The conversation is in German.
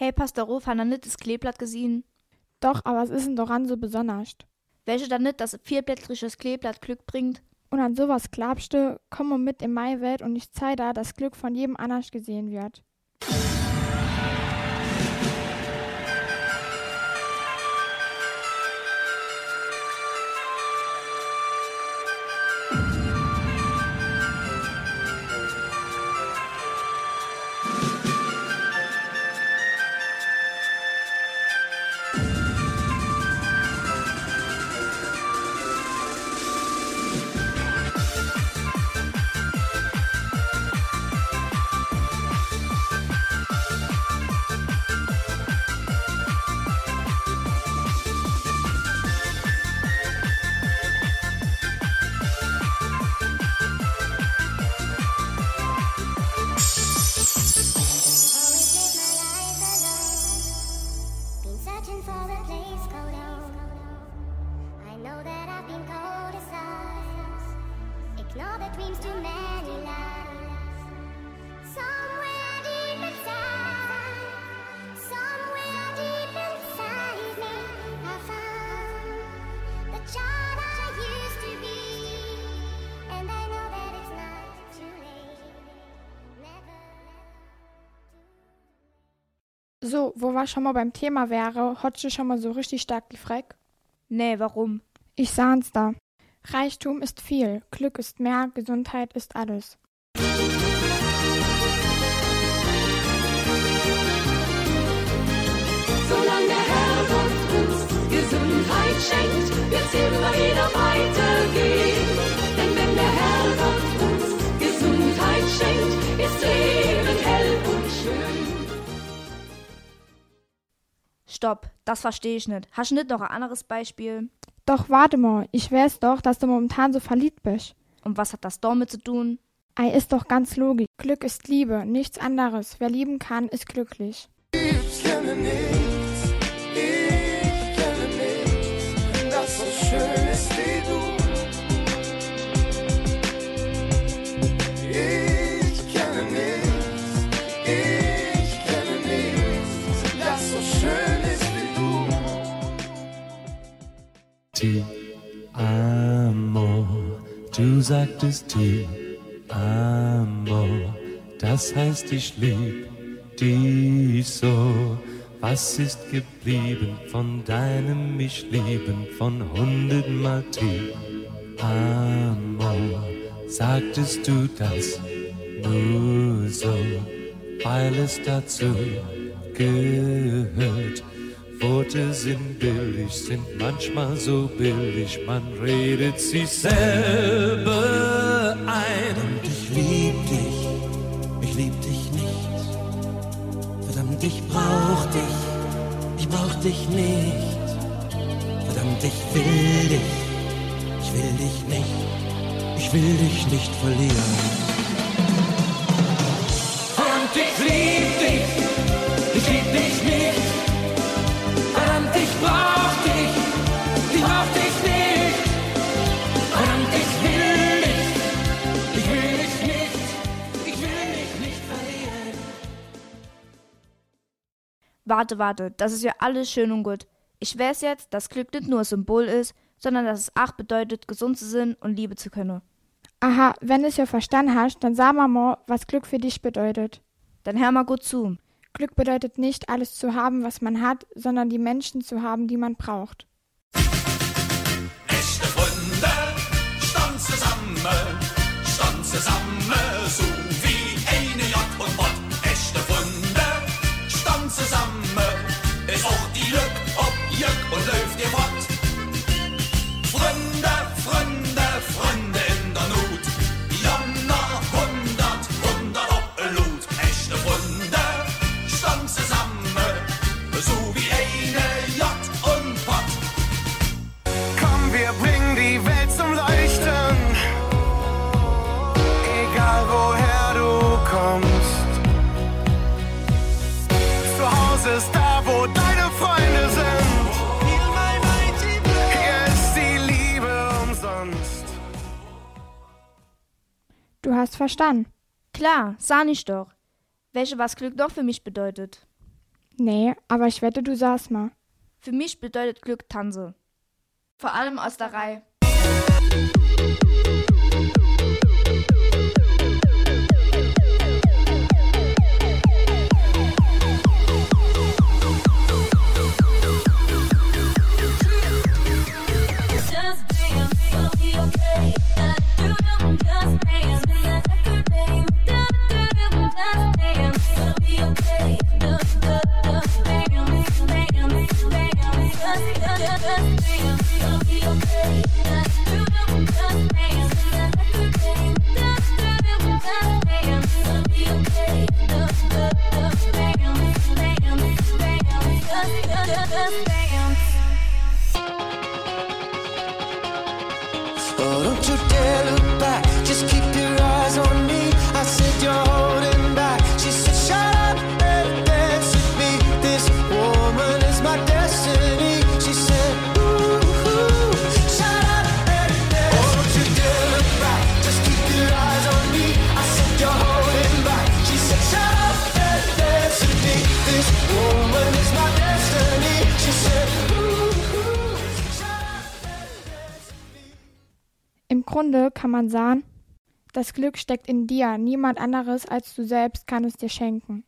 Hey, Pastor Ruf, hat er nicht das Kleeblatt gesehen? Doch, aber was ist denn daran so besonders? Welche dann nicht, dass ein vierblättriges Kleeblatt Glück bringt? Und an sowas klabste, komm mal mit in meine Welt und ich zeig da, dass Glück von jedem anders gesehen wird. So, wo wir schon mal beim Thema wäre, hat schon mal so richtig stark gefreckt? Nee, warum? Ich sah's da. Reichtum ist viel, Glück ist mehr, Gesundheit ist alles. Solange der Herr uns Gesundheit schenkt, wird's immer wieder weitergehen. Stopp, das verstehe ich nicht. Hast du nicht noch ein anderes Beispiel? Doch warte mal, ich weiß doch, dass du momentan so verliebt bist. Und was hat das damit zu tun? Ei ist doch ganz logisch. Glück ist Liebe, nichts anderes. Wer lieben kann, ist glücklich. Ich sagtest ti amo, das heißt ich lieb dich so. Was ist geblieben von deinem mich lieben von hundertmal ti amo? Sagtest du das nur so, weil es dazu gehört? Worte sind billig, sind manchmal so billig, man redet sich selber ein. Und ich lieb dich, ich lieb dich nicht. Verdammt, ich brauch dich, ich brauch dich nicht. Verdammt, ich will dich, ich will dich nicht, ich will dich nicht verlieren. Verdammt, ich lieb dich, Warte, warte, das ist ja alles schön und gut. Ich weiß jetzt, dass Glück nicht nur ein Symbol ist, sondern dass es auch bedeutet, gesund zu sein und Liebe zu können. Aha, wenn du es ja verstanden hast, dann sag mal mal, was Glück für dich bedeutet. Dann hör mal gut zu. Glück bedeutet nicht, alles zu haben, was man hat, sondern die Menschen zu haben, die man braucht. Echte Freunde, stand zusammen, stand zusammen, so Du hast verstanden. Klar, sah ich doch. Welche was Glück doch für mich bedeutet. Nee, aber ich wette, du saßt mal. Für mich bedeutet Glück Tanze. Vor allem aus der Reihe. Oh, don't you dare look Grunde kann man sagen, das Glück steckt in dir, niemand anderes als du selbst kann es dir schenken.